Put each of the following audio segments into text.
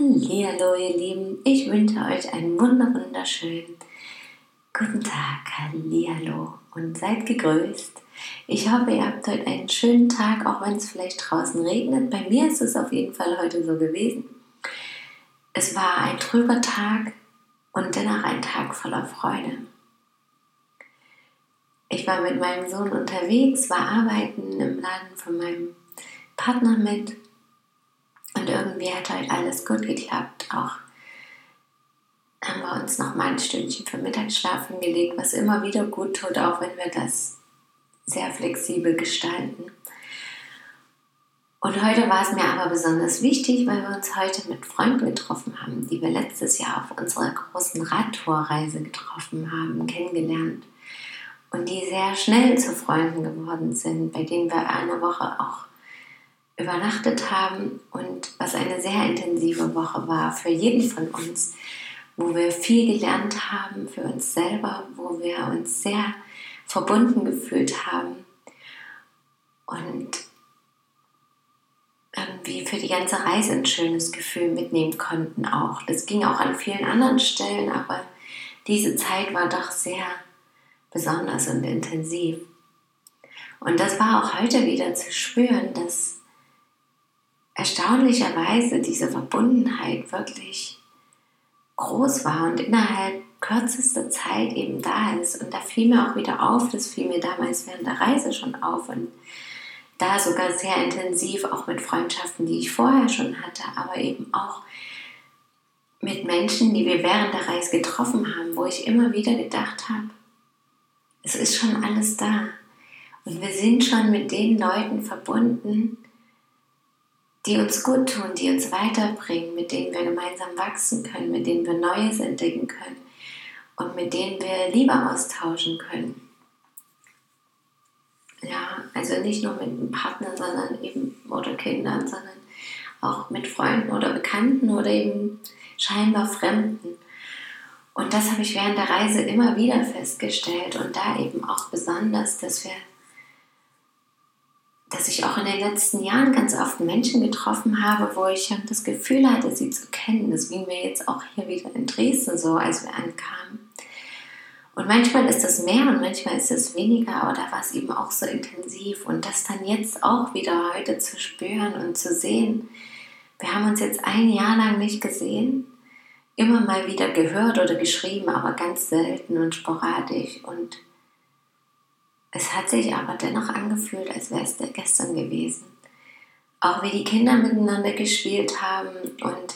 Hallo ihr Lieben, ich wünsche euch einen wunderschönen guten Tag, Hallo und seid gegrüßt. Ich hoffe, ihr habt heute einen schönen Tag, auch wenn es vielleicht draußen regnet. Bei mir ist es auf jeden Fall heute so gewesen. Es war ein trüber Tag und dennoch ein Tag voller Freude. Ich war mit meinem Sohn unterwegs, war arbeiten im Laden von meinem Partner mit irgendwie hat heute alles gut geklappt. Auch haben wir uns noch mal ein Stündchen für Mittagsschlaf hingelegt, was immer wieder gut tut, auch wenn wir das sehr flexibel gestalten. Und heute war es mir aber besonders wichtig, weil wir uns heute mit Freunden getroffen haben, die wir letztes Jahr auf unserer großen Radtourreise getroffen haben, kennengelernt und die sehr schnell zu Freunden geworden sind, bei denen wir eine Woche auch übernachtet haben und was eine sehr intensive Woche war für jeden von uns, wo wir viel gelernt haben für uns selber, wo wir uns sehr verbunden gefühlt haben und irgendwie für die ganze Reise ein schönes Gefühl mitnehmen konnten auch. Das ging auch an vielen anderen Stellen, aber diese Zeit war doch sehr besonders und intensiv. Und das war auch heute wieder zu spüren, dass erstaunlicherweise diese Verbundenheit wirklich groß war und innerhalb kürzester Zeit eben da ist. Und da fiel mir auch wieder auf, das fiel mir damals während der Reise schon auf und da sogar sehr intensiv, auch mit Freundschaften, die ich vorher schon hatte, aber eben auch mit Menschen, die wir während der Reise getroffen haben, wo ich immer wieder gedacht habe, es ist schon alles da. Und wir sind schon mit den Leuten verbunden, die uns gut tun, die uns weiterbringen, mit denen wir gemeinsam wachsen können, mit denen wir Neues entdecken können und mit denen wir Liebe austauschen können. Ja, also nicht nur mit einem Partner, sondern eben oder Kindern, sondern auch mit Freunden oder Bekannten oder eben scheinbar Fremden. Und das habe ich während der Reise immer wieder festgestellt und da eben auch besonders, dass wir, dass ich auch in den letzten Jahren ganz oft Menschen getroffen habe, wo ich das Gefühl hatte, sie zu kennen. Das ging mir jetzt auch hier wieder in Dresden so, als wir ankamen. Und manchmal ist das mehr und manchmal ist es weniger, aber da war es eben auch so intensiv. Und das dann jetzt auch wieder heute zu spüren und zu sehen, wir haben uns jetzt ein Jahr lang nicht gesehen immer mal wieder gehört oder geschrieben, aber ganz selten und sporadisch. Und es hat sich aber dennoch angefühlt, als wäre es gestern gewesen. Auch wie die Kinder miteinander gespielt haben und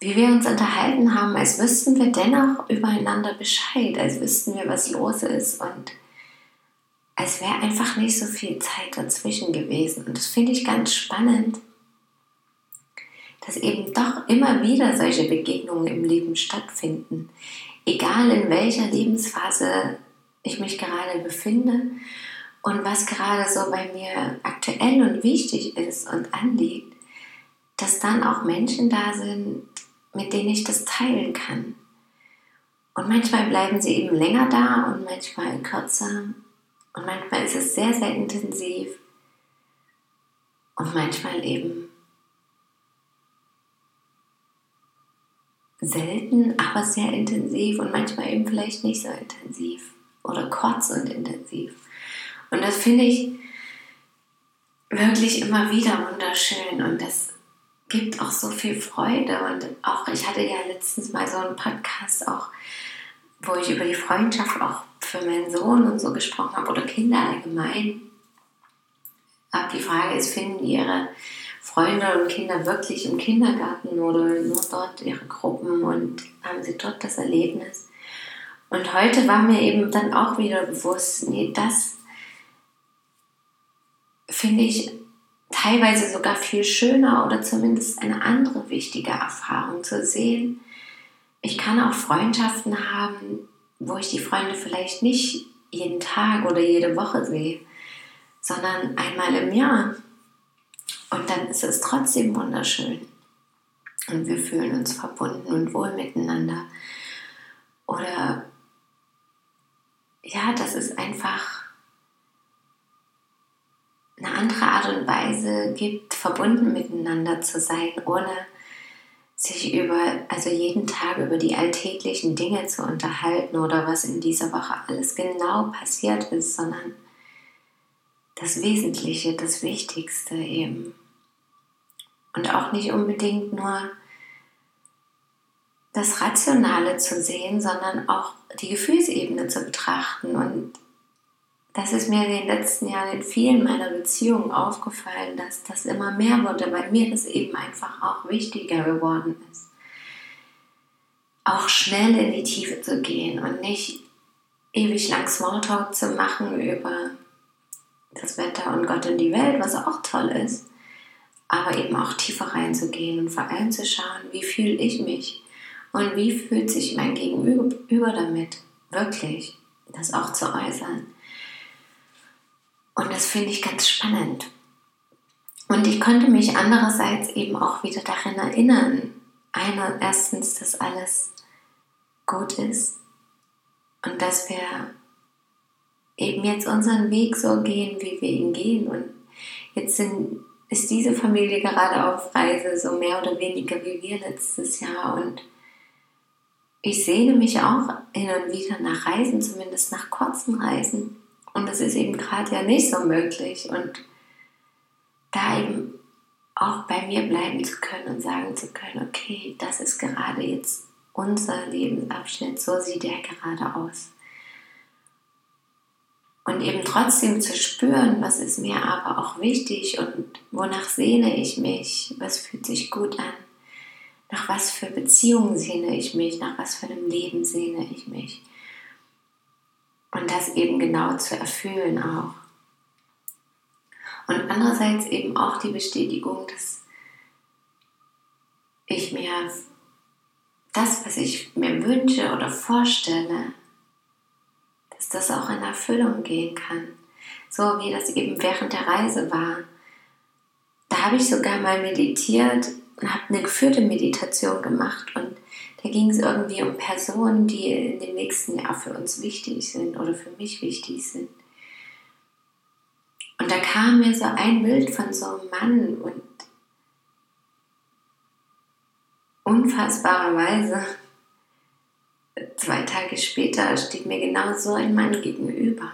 wie wir uns unterhalten haben, als wüssten wir dennoch übereinander Bescheid, als wüssten wir, was los ist und als wäre einfach nicht so viel Zeit dazwischen gewesen. Und das finde ich ganz spannend, dass eben doch immer wieder solche Begegnungen im Leben stattfinden. Egal in welcher Lebensphase ich mich gerade befinde und was gerade so bei mir aktuell und wichtig ist und anliegt, dass dann auch Menschen da sind, mit denen ich das teilen kann. Und manchmal bleiben sie eben länger da und manchmal kürzer. Und manchmal ist es sehr, sehr intensiv. Und manchmal eben selten, aber sehr intensiv und manchmal eben vielleicht nicht so intensiv oder kurz und intensiv. Und das finde ich wirklich immer wieder wunderschön und das gibt auch so viel Freude und auch ich hatte ja letztens mal so einen Podcast auch, wo ich über die Freundschaft auch für meinen Sohn und so gesprochen habe oder Kinder allgemein. Aber die Frage ist, finden ihre Freunde und Kinder wirklich im Kindergarten oder nur dort ihre Gruppen und haben sie dort das Erlebnis. Und heute war mir eben dann auch wieder bewusst, nee, das finde ich teilweise sogar viel schöner oder zumindest eine andere wichtige Erfahrung zu sehen. Ich kann auch Freundschaften haben, wo ich die Freunde vielleicht nicht jeden Tag oder jede Woche sehe, sondern einmal im Jahr. Und dann ist es trotzdem wunderschön. Und wir fühlen uns verbunden und wohl miteinander. Oder ja, das ist einfach eine andere Art und Weise gibt, verbunden miteinander zu sein, ohne sich über, also jeden Tag über die alltäglichen Dinge zu unterhalten oder was in dieser Woche alles genau passiert ist, sondern das Wesentliche, das Wichtigste eben. Und auch nicht unbedingt nur das Rationale zu sehen, sondern auch die Gefühlsebene zu betrachten und das ist mir in den letzten Jahren in vielen meiner Beziehungen aufgefallen, dass das immer mehr wurde, weil mir das eben einfach auch wichtiger geworden ist. Auch schnell in die Tiefe zu gehen und nicht ewig lang Smalltalk zu machen über das Wetter und Gott und die Welt, was auch toll ist, aber eben auch tiefer reinzugehen und vor allem zu schauen, wie fühle ich mich und wie fühlt sich mein Gegenüber damit, wirklich, das auch zu äußern. Und das finde ich ganz spannend. Und ich konnte mich andererseits eben auch wieder daran erinnern, einer, erstens, dass alles gut ist und dass wir eben jetzt unseren Weg so gehen, wie wir ihn gehen. Und jetzt sind, ist diese Familie gerade auf Reise, so mehr oder weniger wie wir letztes Jahr. Und ich sehne mich auch hin und wieder nach Reisen, zumindest nach kurzen Reisen. Und das ist eben gerade ja nicht so möglich. Und da eben auch bei mir bleiben zu können und sagen zu können, okay, das ist gerade jetzt unser Lebensabschnitt, so sieht er gerade aus. Und eben trotzdem zu spüren, was ist mir aber auch wichtig und wonach sehne ich mich, was fühlt sich gut an, nach was für Beziehungen sehne ich mich, nach was für einem Leben sehne ich mich. Und das eben genau zu erfüllen auch. Und andererseits eben auch die Bestätigung, dass ich mir das, was ich mir wünsche oder vorstelle, dass das auch in Erfüllung gehen kann. So wie das eben während der Reise war. Da habe ich sogar mal meditiert und habe eine geführte Meditation gemacht und da ging es irgendwie um Personen, die in dem nächsten Jahr für uns wichtig sind oder für mich wichtig sind. Und da kam mir so ein Bild von so einem Mann und unfassbarerweise zwei Tage später steht mir genau so ein Mann gegenüber.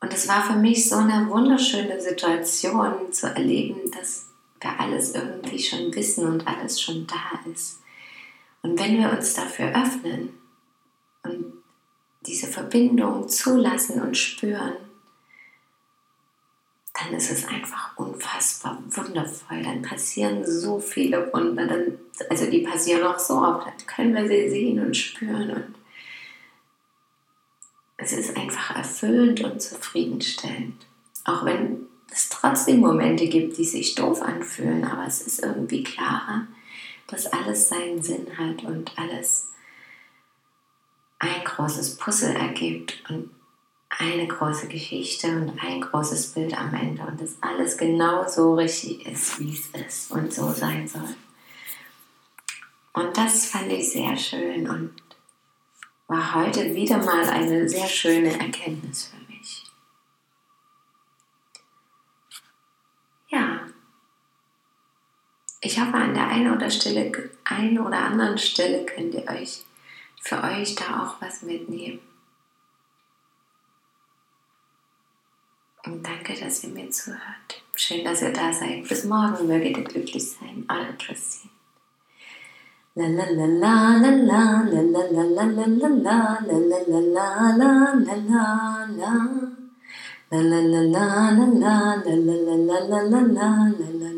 Und es war für mich so eine wunderschöne Situation zu erleben, dass wir alles irgendwie schon wissen und alles schon da ist. Und wenn wir uns dafür öffnen und diese Verbindung zulassen und spüren, dann ist es einfach unfassbar wundervoll. Dann passieren so viele Wunder. Dann, also die passieren auch so oft. Dann können wir sie sehen und spüren. Und es ist einfach erfüllend und zufriedenstellend. Auch wenn es trotzdem Momente gibt, die sich doof anfühlen, aber es ist irgendwie klarer dass alles seinen Sinn hat und alles ein großes Puzzle ergibt und eine große Geschichte und ein großes Bild am Ende und dass alles genau so richtig ist, wie es ist und so sein soll. Und das fand ich sehr schön und war heute wieder mal eine sehr schöne Erkenntnis für mich. Ja, ich hoffe, an der einen oder, Stelle, einen oder anderen Stelle könnt ihr euch für euch da auch was mitnehmen. Und danke, dass ihr mir zuhört. Schön, dass ihr da seid. Bis morgen möget ihr glücklich sein. Eure Christine. La la la la la la la la la la la la la la la la la la la la La la la la la la la la la la la la la